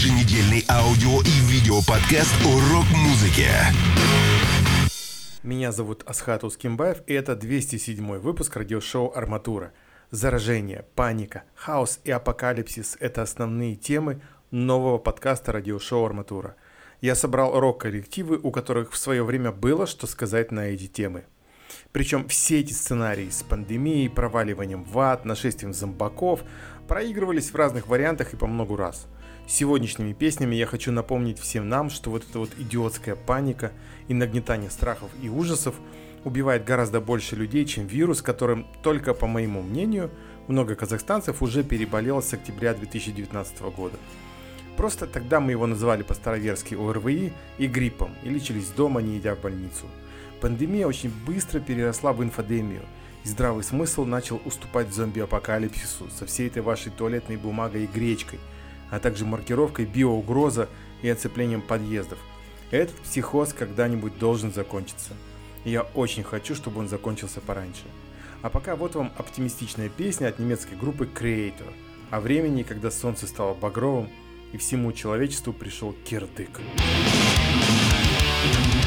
еженедельный аудио и видео-подкаст рок-музыке. Меня зовут Асхат Ускимбаев, и это 207 выпуск радиошоу «Арматура». Заражение, паника, хаос и апокалипсис – это основные темы нового подкаста радиошоу «Арматура». Я собрал рок-коллективы, у которых в свое время было что сказать на эти темы. Причем все эти сценарии с пандемией, проваливанием в ад, нашествием зомбаков проигрывались в разных вариантах и по много раз. Сегодняшними песнями я хочу напомнить всем нам, что вот эта вот идиотская паника и нагнетание страхов и ужасов убивает гораздо больше людей, чем вирус, которым, только по моему мнению, много казахстанцев уже переболело с октября 2019 года. Просто тогда мы его называли по-староверски ОРВИ и гриппом и лечились дома, не идя в больницу. Пандемия очень быстро переросла в инфодемию – и здравый смысл начал уступать зомби-апокалипсису со всей этой вашей туалетной бумагой и гречкой, а также маркировкой биоугроза и оцеплением подъездов. Этот психоз когда-нибудь должен закончиться. И я очень хочу, чтобы он закончился пораньше. А пока вот вам оптимистичная песня от немецкой группы Creator о времени, когда солнце стало багровым и всему человечеству пришел кирдык. Акция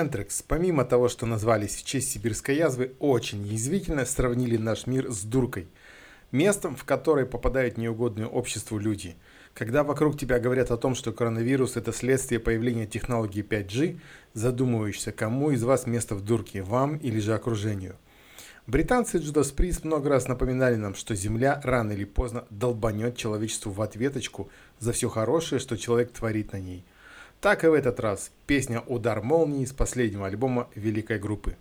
Энтрекс, помимо того, что назвались в честь сибирской язвы, очень язвительно сравнили наш мир с дуркой. Местом, в которое попадают неугодные обществу люди. Когда вокруг тебя говорят о том, что коронавирус – это следствие появления технологии 5G, задумываешься, кому из вас место в дурке, вам или же окружению. Британцы Judas Priest много раз напоминали нам, что Земля рано или поздно долбанет человечеству в ответочку за все хорошее, что человек творит на ней – так и в этот раз. Песня «Удар молнии» с последнего альбома великой группы.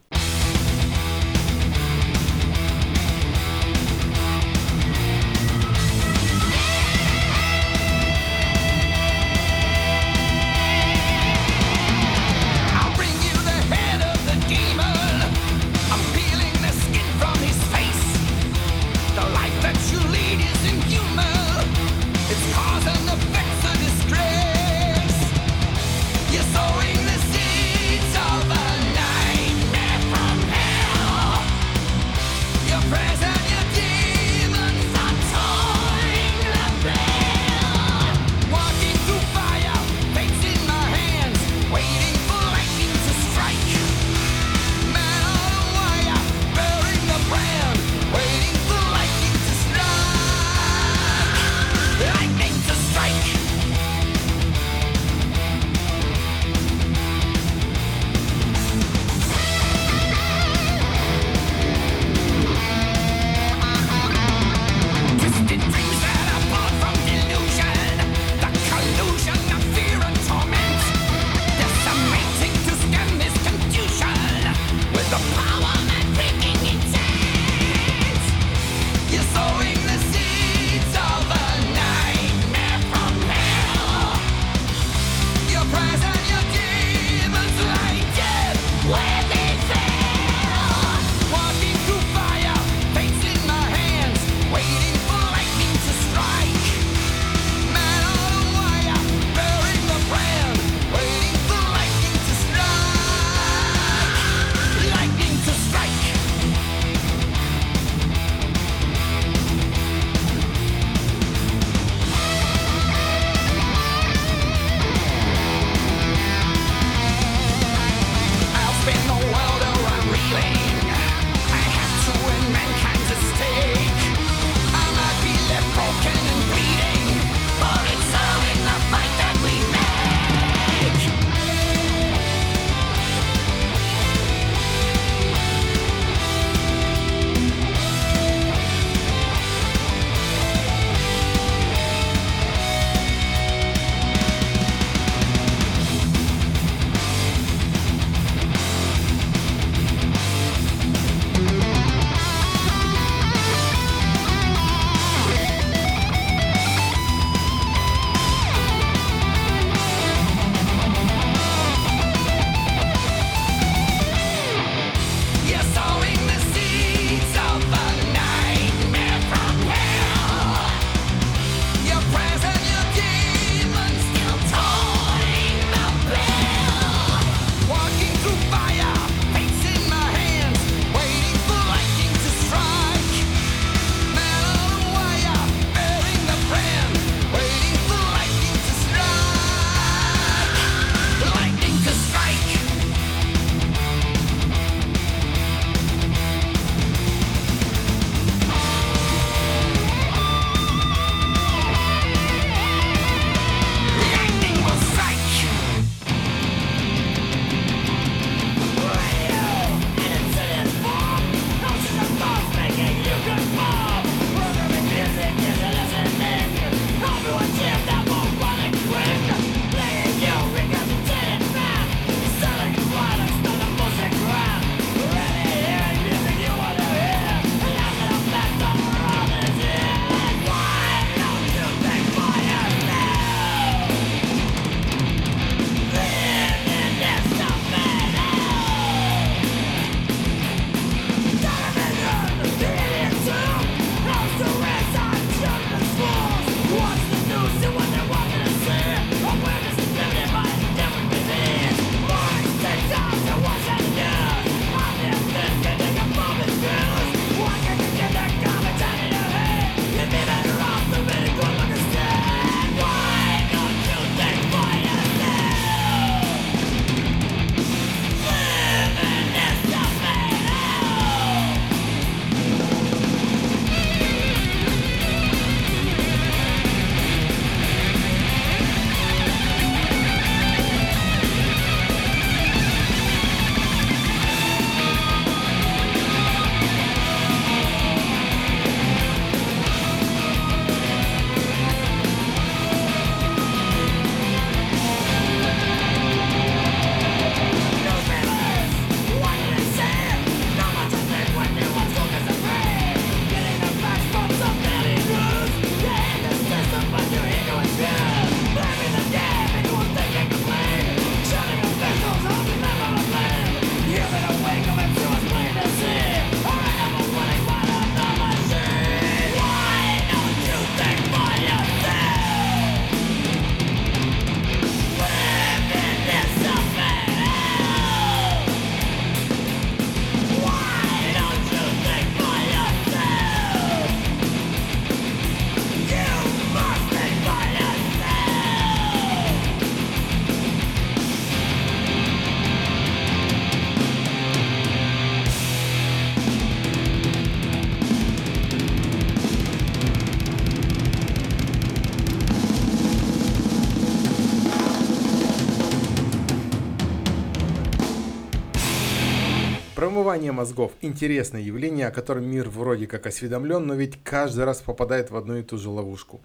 Промывание мозгов – интересное явление, о котором мир вроде как осведомлен, но ведь каждый раз попадает в одну и ту же ловушку.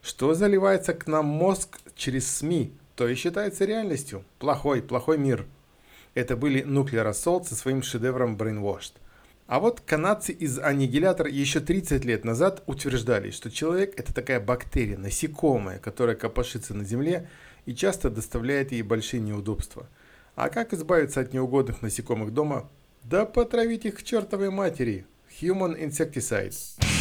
Что заливается к нам мозг через СМИ, то и считается реальностью. Плохой, плохой мир. Это были Nuclear Assault со своим шедевром Brainwashed. А вот канадцы из Аннигилятор еще 30 лет назад утверждали, что человек это такая бактерия, насекомое, которая копошится на земле и часто доставляет ей большие неудобства. А как избавиться от неугодных насекомых дома? Да потравить их к чертовой матери. Human Insecticide.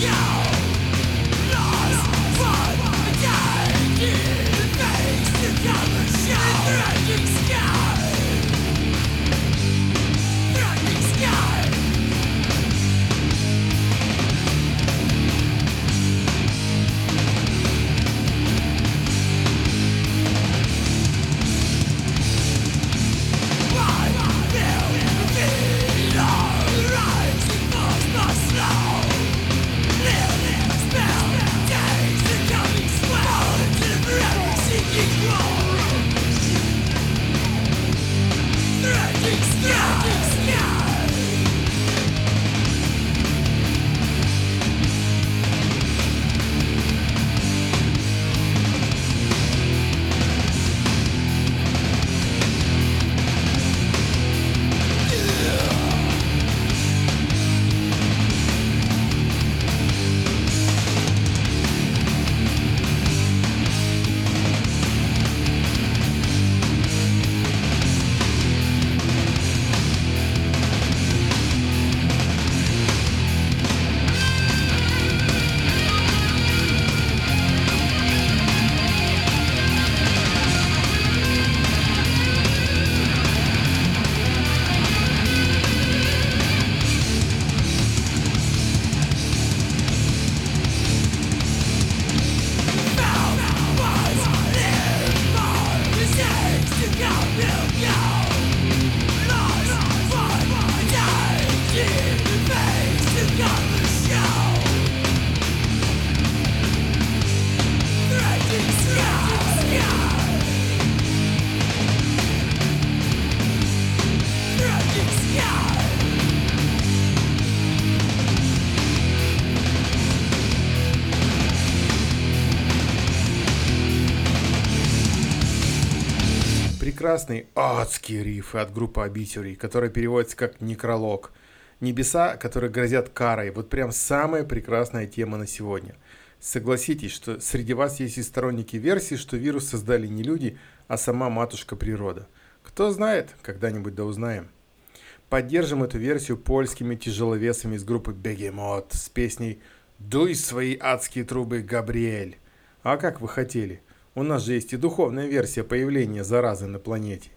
Yeah! Прекрасные адские рифы от группы Обитюрий, которая переводится как «некролог». Небеса, которые грозят карой. Вот прям самая прекрасная тема на сегодня. Согласитесь, что среди вас есть и сторонники версии, что вирус создали не люди, а сама матушка природа. Кто знает, когда-нибудь да узнаем. Поддержим эту версию польскими тяжеловесами из группы Бегемот с песней «Дуй свои адские трубы, Габриэль». А как вы хотели? У нас же есть и духовная версия появления заразы на планете.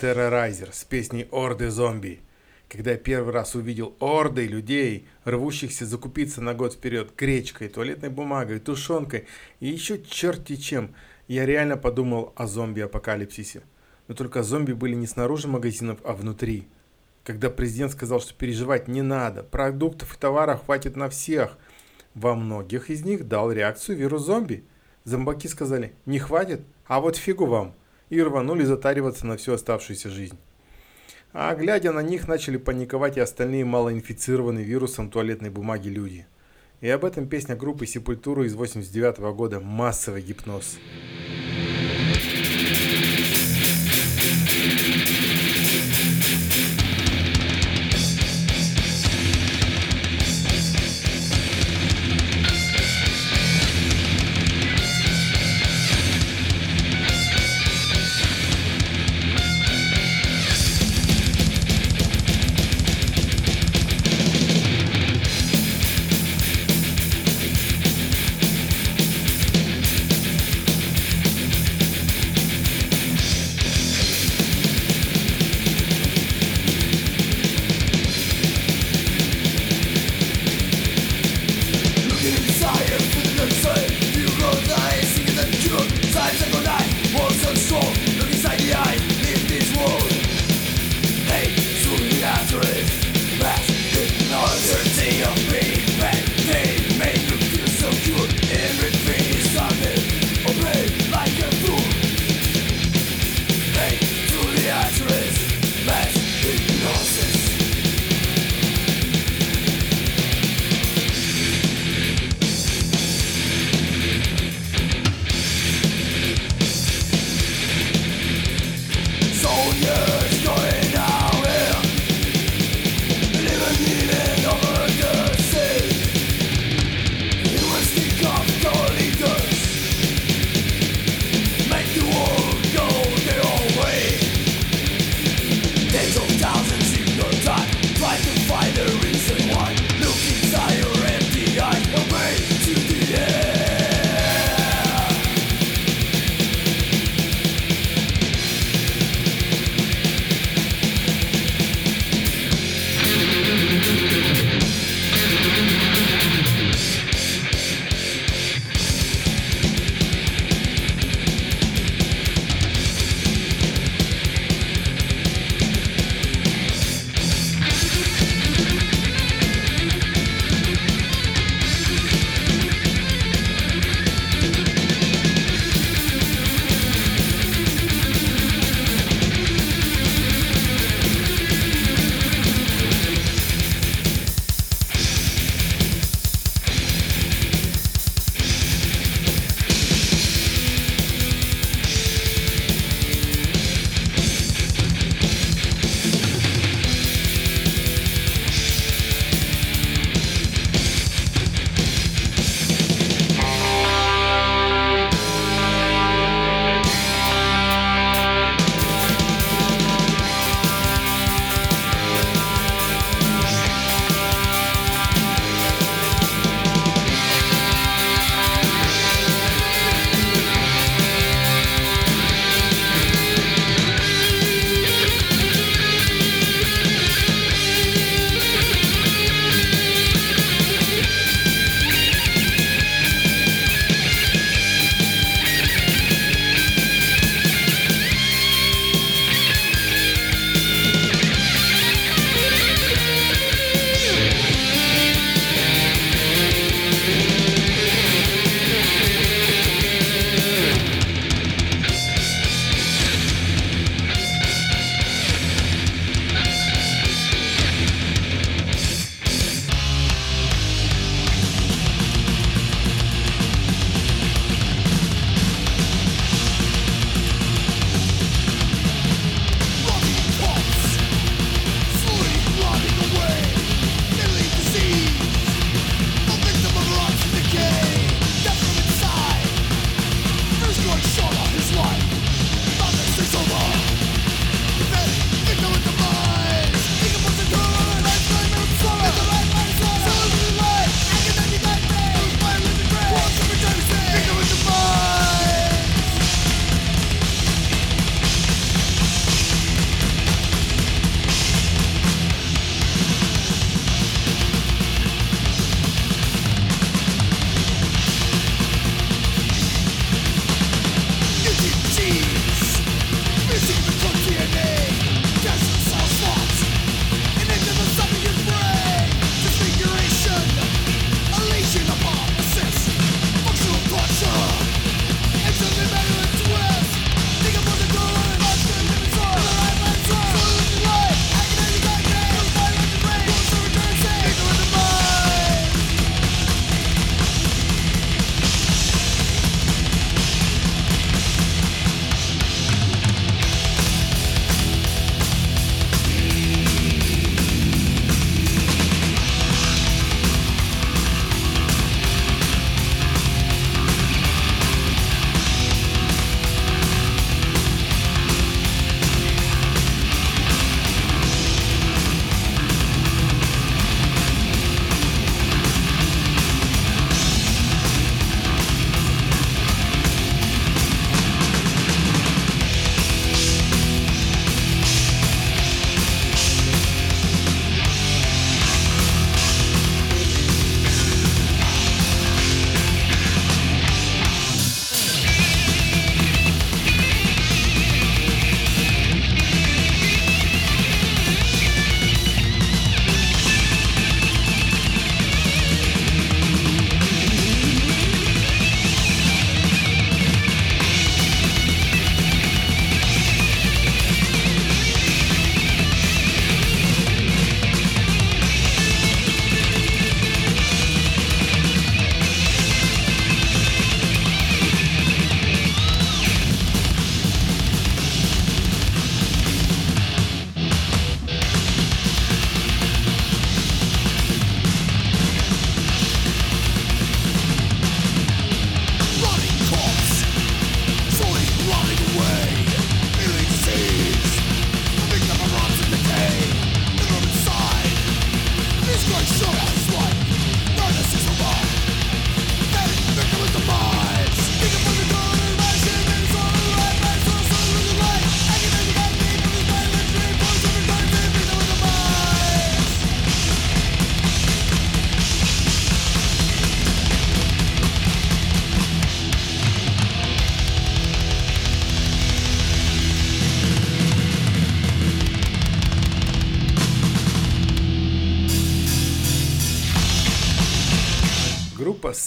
Terrorizer с песней «Орды зомби». Когда я первый раз увидел орды людей, рвущихся закупиться на год вперед гречкой, туалетной бумагой, тушенкой и еще черти чем, я реально подумал о зомби-апокалипсисе. Но только зомби были не снаружи магазинов, а внутри. Когда президент сказал, что переживать не надо, продуктов и товаров хватит на всех, во многих из них дал реакцию вирус зомби. Зомбаки сказали «не хватит, а вот фигу вам» и рванули затариваться на всю оставшуюся жизнь. А глядя на них, начали паниковать и остальные малоинфицированные вирусом туалетной бумаги люди. И об этом песня группы Сепультуру из 89 года «Массовый гипноз».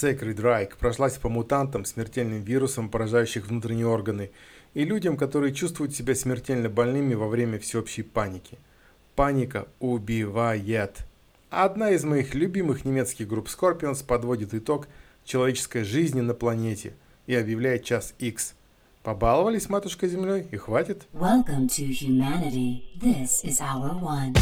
Sacred Reich прошлась по мутантам, смертельным вирусам, поражающих внутренние органы, и людям, которые чувствуют себя смертельно больными во время всеобщей паники. Паника убивает. Одна из моих любимых немецких групп Scorpions подводит итог человеческой жизни на планете и объявляет час X. Побаловались матушкой Землей и хватит. Welcome to humanity. This is our one.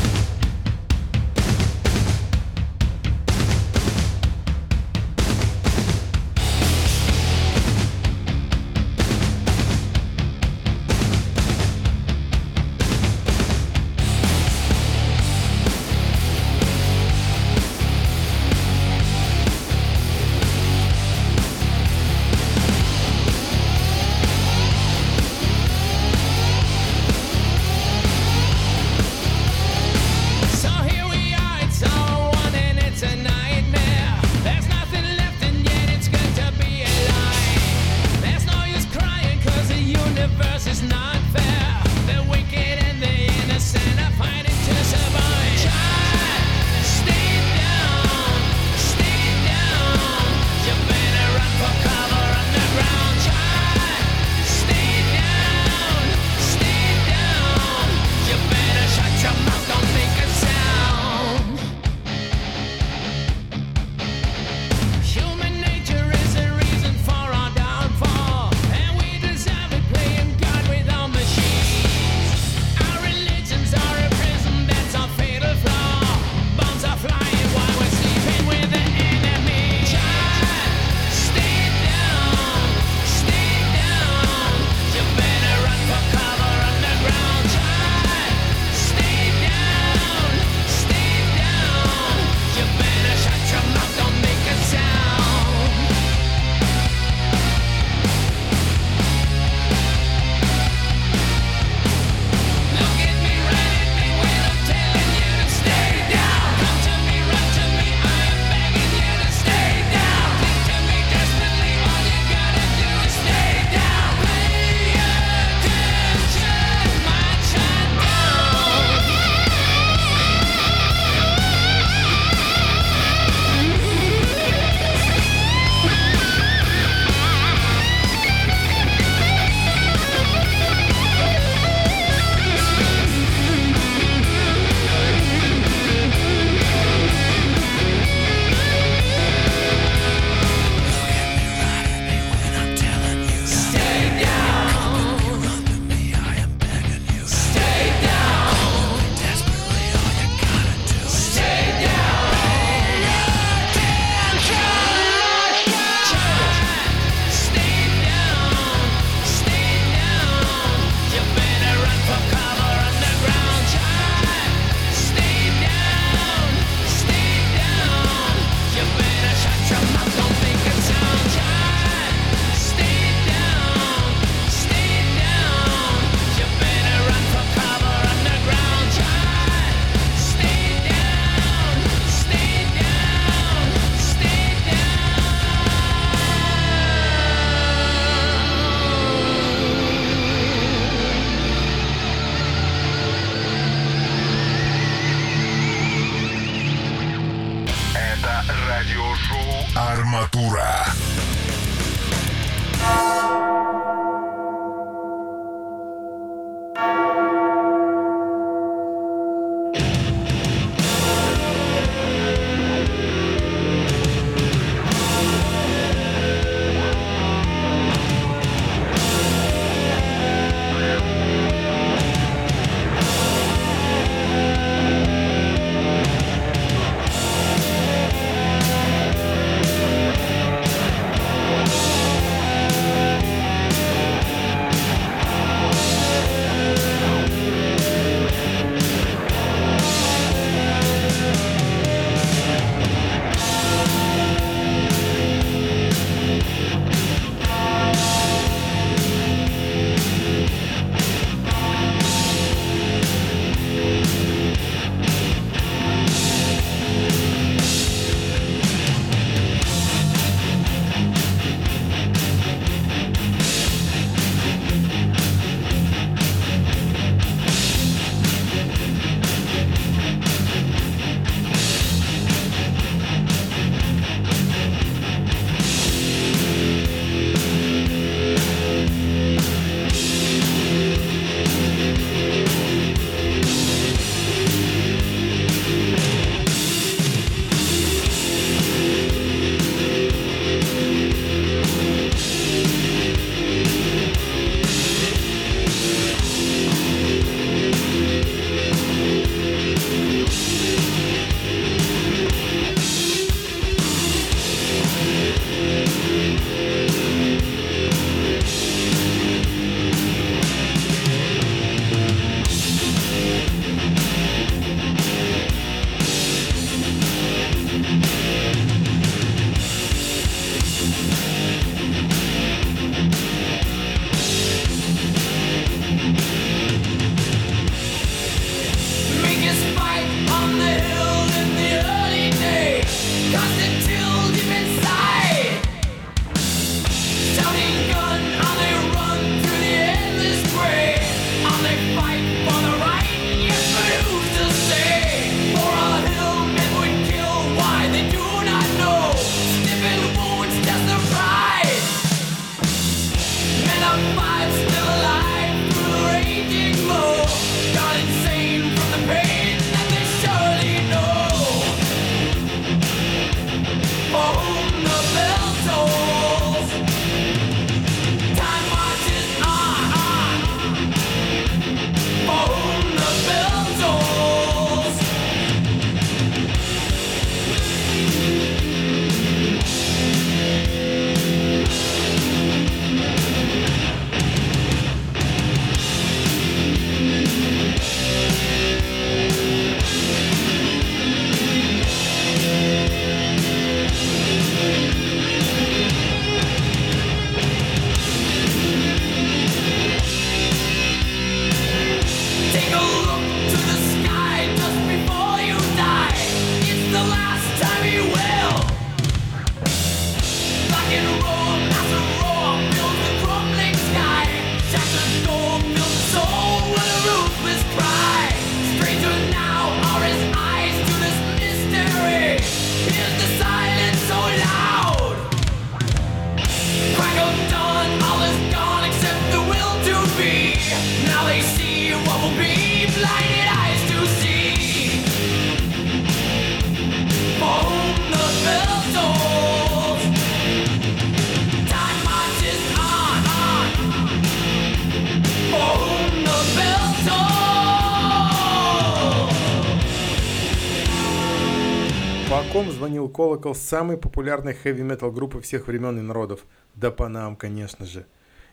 колокол самой популярной хэви-метал группы всех времен и народов. Да по нам, конечно же.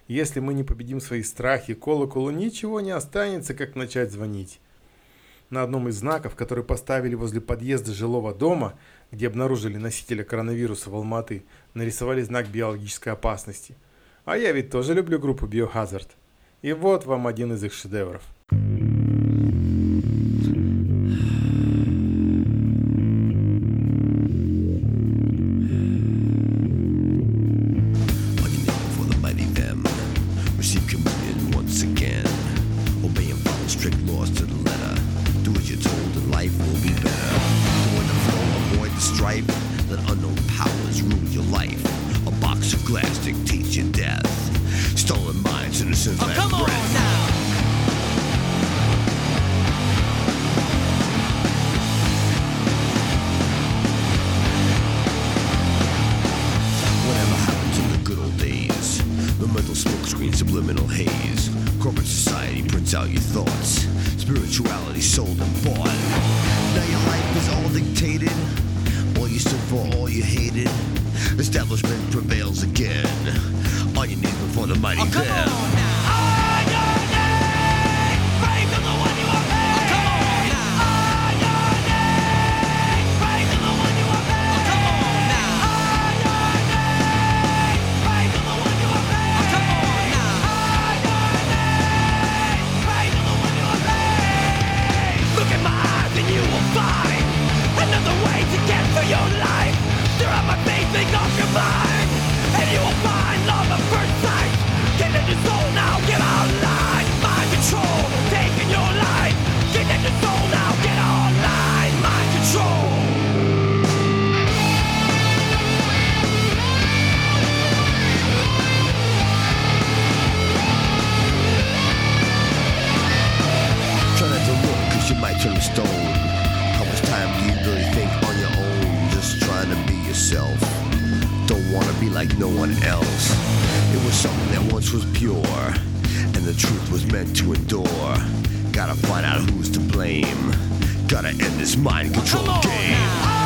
Если мы не победим свои страхи, колоколу ничего не останется, как начать звонить. На одном из знаков, который поставили возле подъезда жилого дома, где обнаружили носителя коронавируса в Алматы, нарисовали знак биологической опасности. А я ведь тоже люблю группу Biohazard. И вот вам один из их шедевров – Something that once was pure, and the truth was meant to endure. Gotta find out who's to blame. Gotta end this mind control game.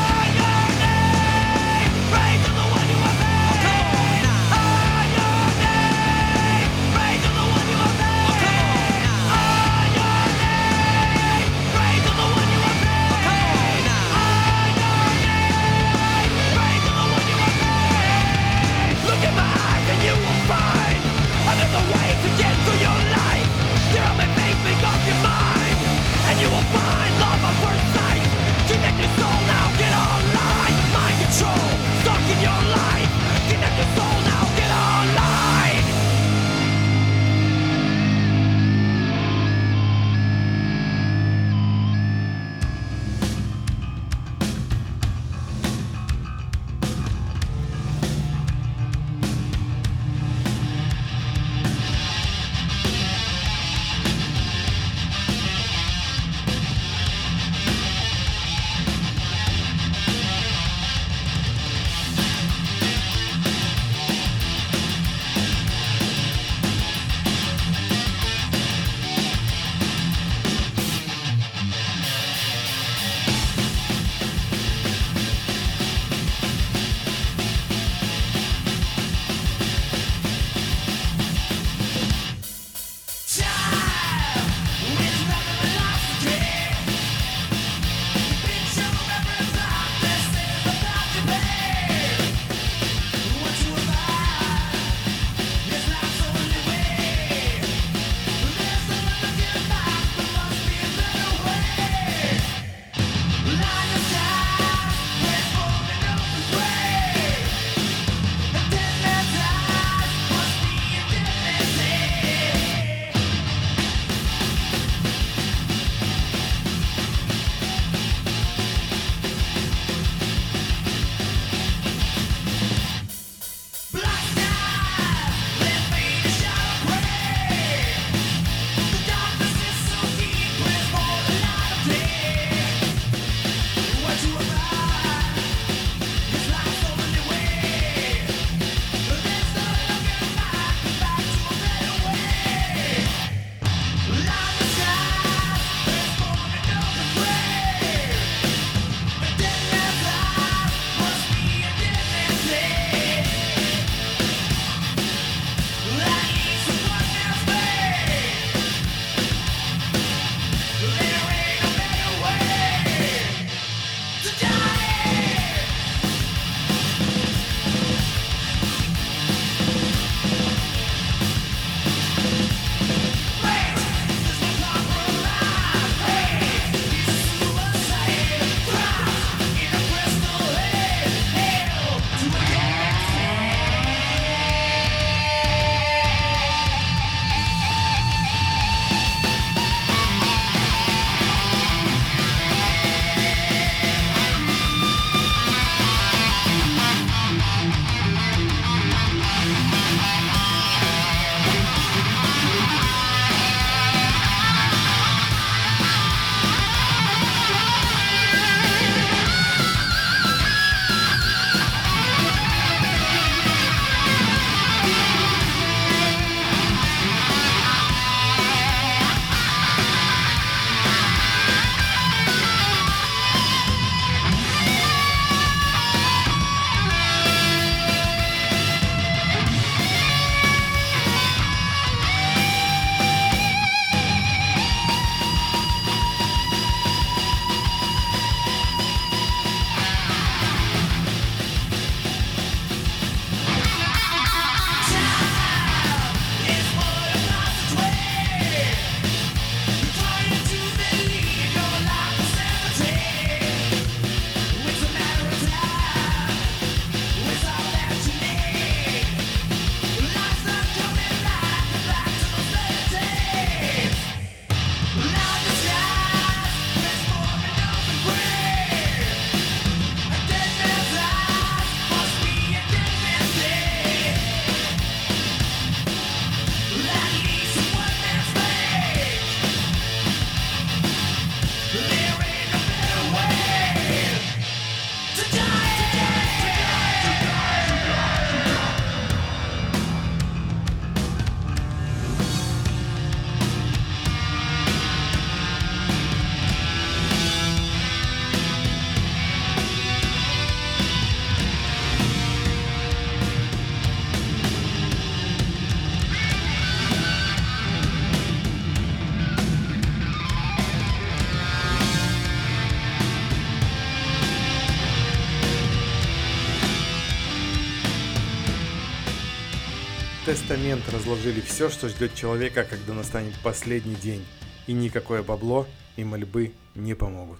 Тестамент разложили все, что ждет человека, когда настанет последний день, и никакое бабло и мольбы не помогут.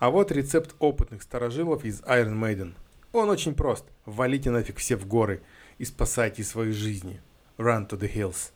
А вот рецепт опытных старожилов из Iron Maiden. Он очень прост. Валите нафиг все в горы и спасайте свои жизни. Run to the hills.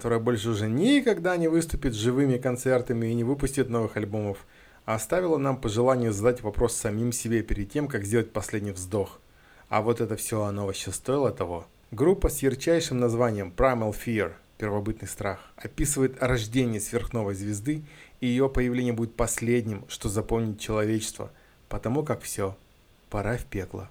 которая больше уже никогда не выступит живыми концертами и не выпустит новых альбомов, а оставила нам пожелание задать вопрос самим себе перед тем, как сделать последний вздох. А вот это все оно вообще стоило того. Группа с ярчайшим названием Primal Fear – первобытный страх, описывает рождение сверхновой звезды, и ее появление будет последним, что запомнит человечество, потому как все, пора в пекло.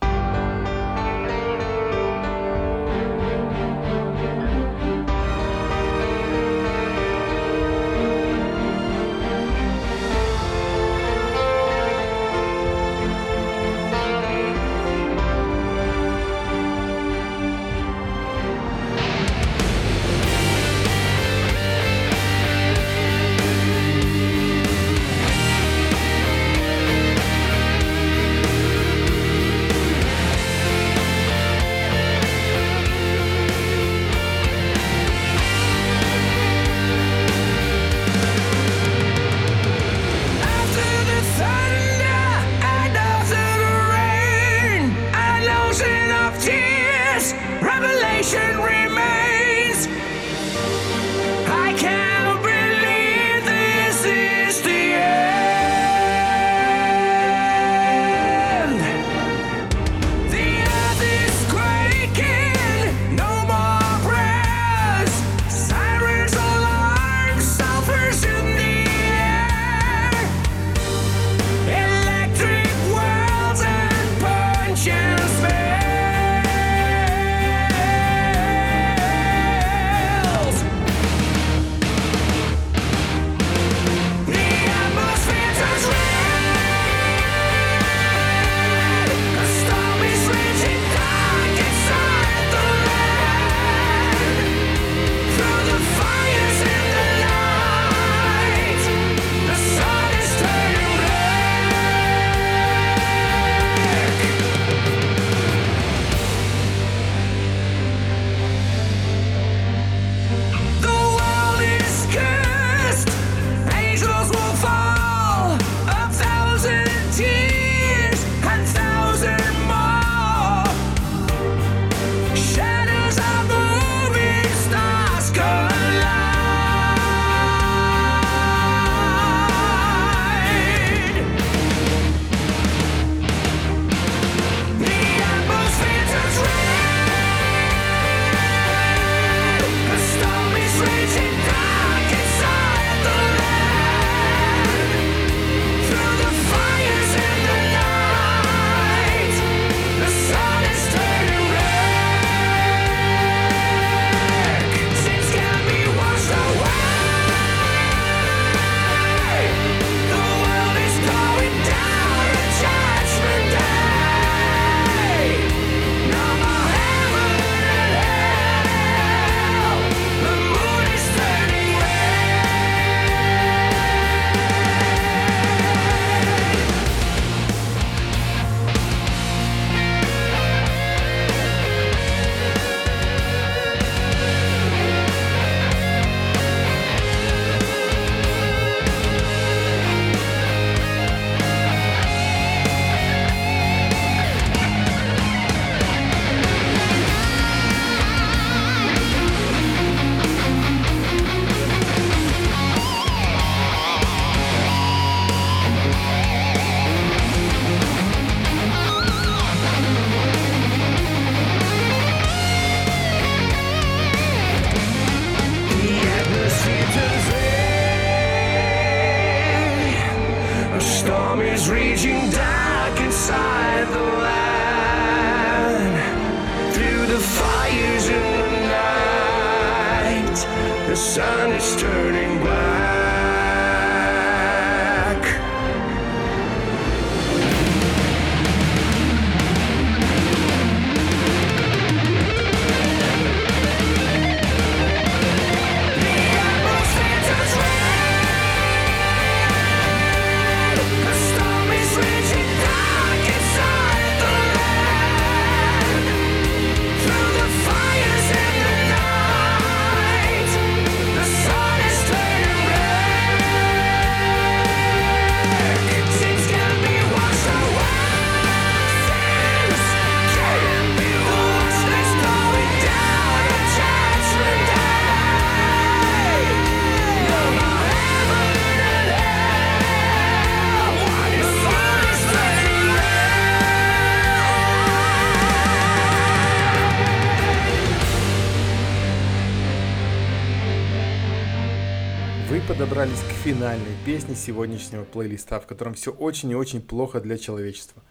Финальной песне сегодняшнего плейлиста, в котором все очень и очень плохо для человечества.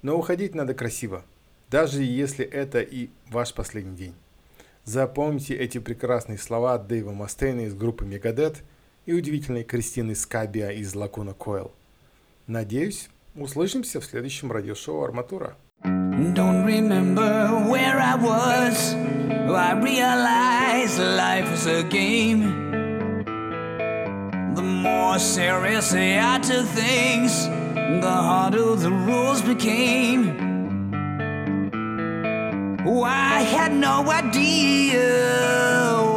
Но уходить надо красиво, даже если это и ваш последний день. Запомните эти прекрасные слова Дэйва Мастейна из группы Мегадет и удивительной Кристины Скабия из Лакуна Койл. Надеюсь, услышимся в следующем радиошоу «Арматура». Don't remember where I was. I realized life is a game. More seriously I took things, the harder the rules became. Oh, I had no idea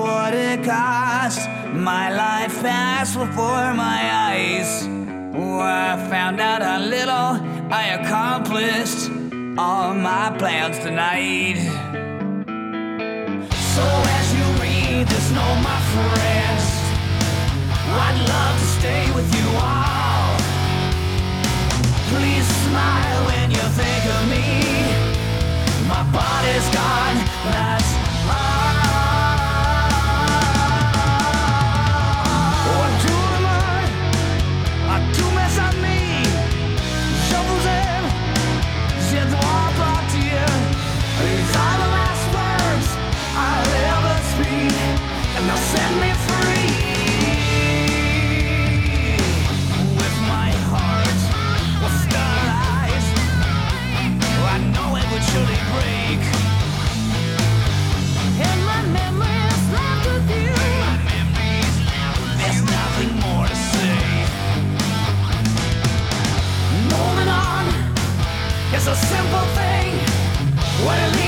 what it cost. My life passed before my eyes. Oh, I found out how little I accomplished all my plans tonight. So as you read this note, my friends, I'd love to stay with you all. Please smile when you think of me. My body's gone, a simple thing. What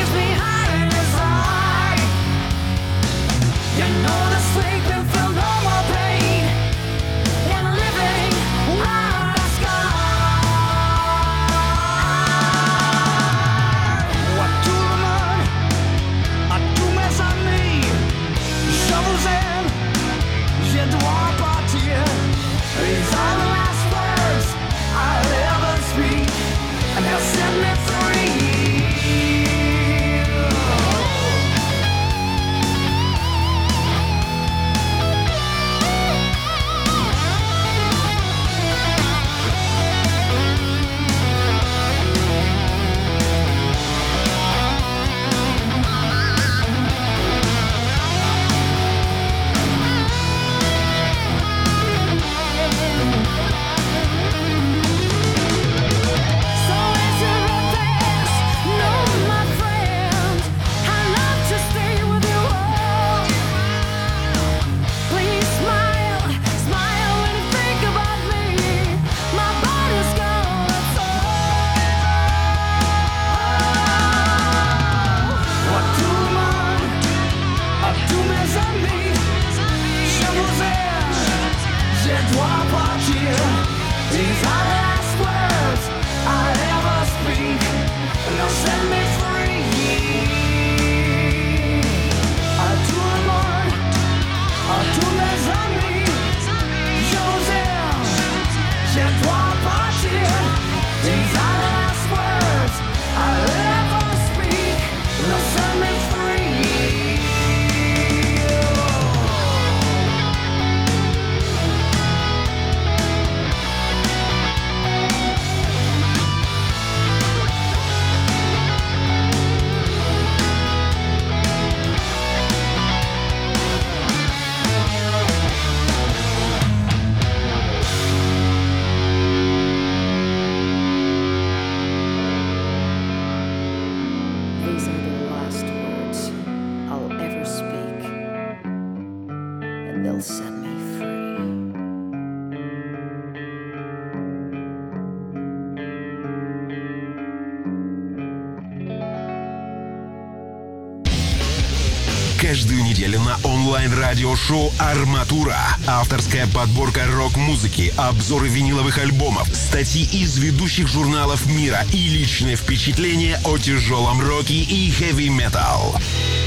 онлайн-радиошоу «Арматура». Авторская подборка рок-музыки, обзоры виниловых альбомов, статьи из ведущих журналов мира и личные впечатления о тяжелом роке и хэви-метал.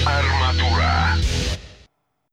«Арматура».